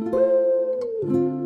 Música